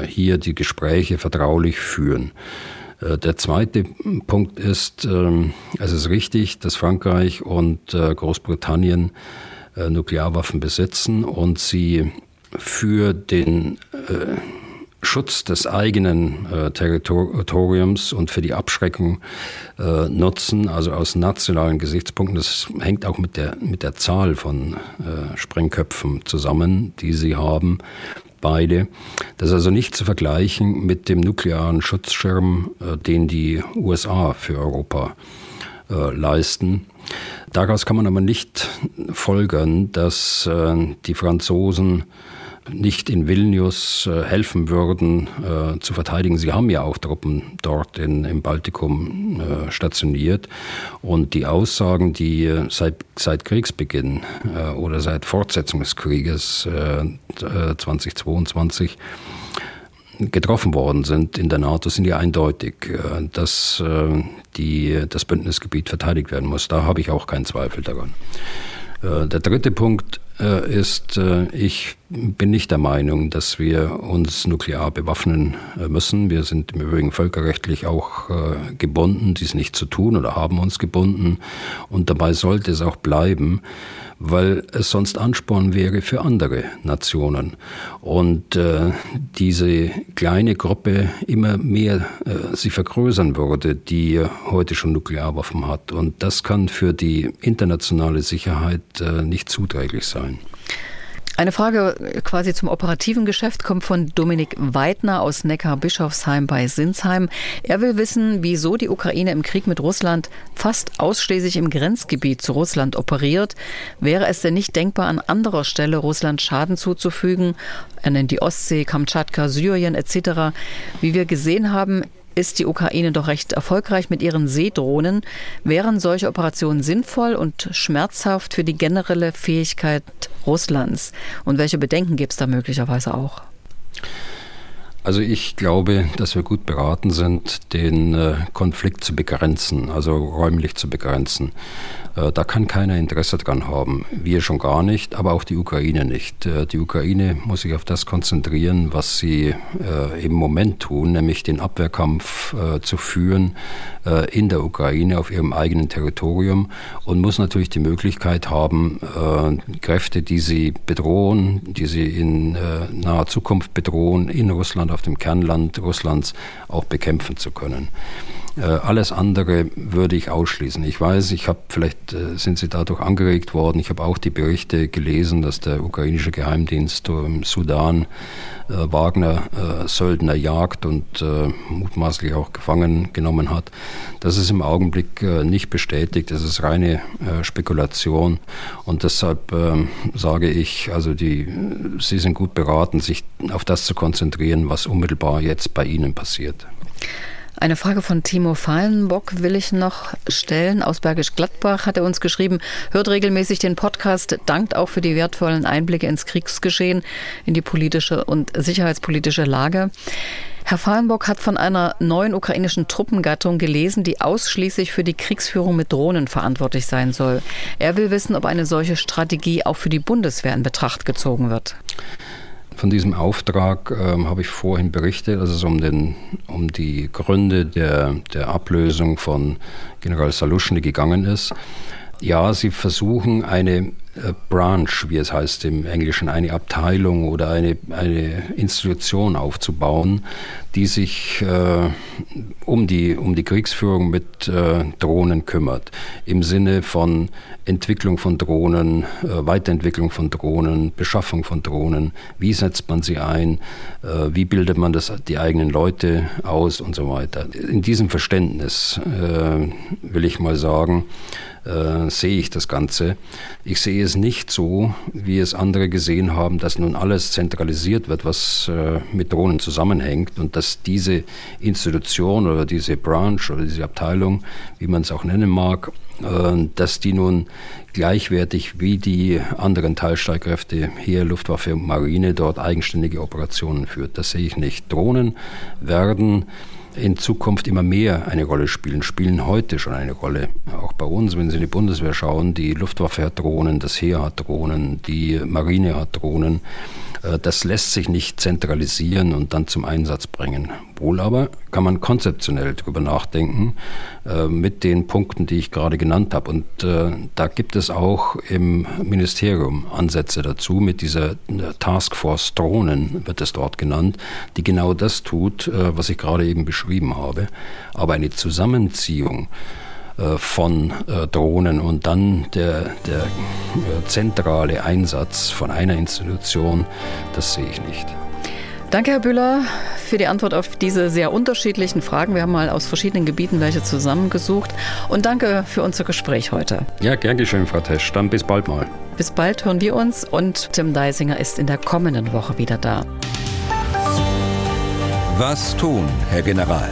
hier die Gespräche vertraulich führen. Der zweite Punkt ist, ähm, es ist richtig, dass Frankreich und Großbritannien Nuklearwaffen besitzen und sie für den äh, Schutz des eigenen äh, Territoriums und für die Abschreckung äh, nutzen, also aus nationalen Gesichtspunkten. Das hängt auch mit der, mit der Zahl von äh, Sprengköpfen zusammen, die sie haben, beide. Das ist also nicht zu vergleichen mit dem nuklearen Schutzschirm, äh, den die USA für Europa äh, leisten. Daraus kann man aber nicht folgern, dass äh, die Franzosen nicht in Vilnius äh, helfen würden äh, zu verteidigen. Sie haben ja auch Truppen dort in, im Baltikum stationiert. Und die Aussagen, die seit, seit Kriegsbeginn oder seit Fortsetzung des Krieges 2022 getroffen worden sind in der NATO, sind ja eindeutig, äh, dass äh, die, das Bündnisgebiet verteidigt werden muss. Da habe ich auch keinen Zweifel daran. Äh, der dritte Punkt ist, ich bin nicht der Meinung, dass wir uns nuklear bewaffnen müssen. Wir sind im Übrigen völkerrechtlich auch gebunden, dies nicht zu tun oder haben uns gebunden. Und dabei sollte es auch bleiben weil es sonst Ansporn wäre für andere Nationen. Und äh, diese kleine Gruppe immer mehr äh, sie vergrößern würde, die heute schon Nuklearwaffen hat. Und das kann für die internationale Sicherheit äh, nicht zuträglich sein. Eine Frage quasi zum operativen Geschäft kommt von Dominik Weidner aus Neckar-Bischofsheim bei Sinsheim. Er will wissen, wieso die Ukraine im Krieg mit Russland fast ausschließlich im Grenzgebiet zu Russland operiert. Wäre es denn nicht denkbar, an anderer Stelle Russland Schaden zuzufügen? Er nennt die Ostsee, Kamtschatka, Syrien etc. Wie wir gesehen haben, ist die Ukraine doch recht erfolgreich mit ihren Seedrohnen. Wären solche Operationen sinnvoll und schmerzhaft für die generelle Fähigkeit Russlands? Und welche Bedenken gibt es da möglicherweise auch? Also ich glaube, dass wir gut beraten sind, den äh, Konflikt zu begrenzen, also räumlich zu begrenzen. Äh, da kann keiner Interesse dran haben. Wir schon gar nicht, aber auch die Ukraine nicht. Äh, die Ukraine muss sich auf das konzentrieren, was sie im Moment tun, nämlich den Abwehrkampf zu führen in der Ukraine auf ihrem eigenen Territorium und muss natürlich die Möglichkeit haben, Kräfte, die sie bedrohen, die sie in naher Zukunft bedrohen, in Russland auf dem Kernland Russlands auch bekämpfen zu können. Äh, alles andere würde ich ausschließen. Ich weiß, ich habe vielleicht äh, sind Sie dadurch angeregt worden. Ich habe auch die Berichte gelesen, dass der ukrainische Geheimdienst im Sudan äh, Wagner Söldner jagt und mutmaßlich auch gefangen genommen hat. Das ist im Augenblick nicht bestätigt. Das ist reine Spekulation und deshalb ähm, sage ich, also die, Sie sind gut beraten, sich auf das zu konzentrieren, was unmittelbar jetzt bei Ihnen passiert. Eine Frage von Timo Fallenbock will ich noch stellen. Aus Bergisch Gladbach hat er uns geschrieben, hört regelmäßig den Podcast, dankt auch für die wertvollen Einblicke ins Kriegsgeschehen, in die politische und sicherheitspolitische Lage. Herr Fallenbock hat von einer neuen ukrainischen Truppengattung gelesen, die ausschließlich für die Kriegsführung mit Drohnen verantwortlich sein soll. Er will wissen, ob eine solche Strategie auch für die Bundeswehr in Betracht gezogen wird. Von diesem Auftrag ähm, habe ich vorhin berichtet, dass es um, den, um die Gründe der, der Ablösung von General Saluschny gegangen ist. Ja, sie versuchen eine Branch, wie es heißt im Englischen, eine Abteilung oder eine, eine Institution aufzubauen, die sich äh, um, die, um die Kriegsführung mit äh, Drohnen kümmert. Im Sinne von Entwicklung von Drohnen, äh, Weiterentwicklung von Drohnen, Beschaffung von Drohnen, wie setzt man sie ein, äh, wie bildet man das, die eigenen Leute aus und so weiter. In diesem Verständnis äh, will ich mal sagen, äh, sehe ich das Ganze. Ich sehe es nicht so, wie es andere gesehen haben, dass nun alles zentralisiert wird, was äh, mit Drohnen zusammenhängt und dass diese Institution oder diese Branch oder diese Abteilung, wie man es auch nennen mag, äh, dass die nun gleichwertig wie die anderen Teilstreitkräfte Heer, Luftwaffe und Marine dort eigenständige Operationen führt. Das sehe ich nicht. Drohnen werden in Zukunft immer mehr eine Rolle spielen, spielen heute schon eine Rolle. Auch bei uns, wenn Sie in die Bundeswehr schauen, die Luftwaffe hat Drohnen, das Heer hat Drohnen, die Marine hat Drohnen. Äh, das lässt sich nicht zentralisieren und dann zum Einsatz bringen. Wohl aber kann man konzeptionell darüber nachdenken äh, mit den Punkten, die ich gerade genannt habe. Und äh, da gibt es auch im Ministerium Ansätze dazu, mit dieser Taskforce Drohnen wird es dort genannt, die genau das tut, was ich gerade eben beschrieben habe. Aber eine Zusammenziehung von äh, Drohnen und dann der, der äh, zentrale Einsatz von einer Institution, das sehe ich nicht. Danke, Herr Bühler, für die Antwort auf diese sehr unterschiedlichen Fragen. Wir haben mal aus verschiedenen Gebieten welche zusammengesucht. Und danke für unser Gespräch heute. Ja, gern geschehen, Frau Tesch. Dann bis bald mal. Bis bald hören wir uns und Tim Deisinger ist in der kommenden Woche wieder da. Was tun, Herr General?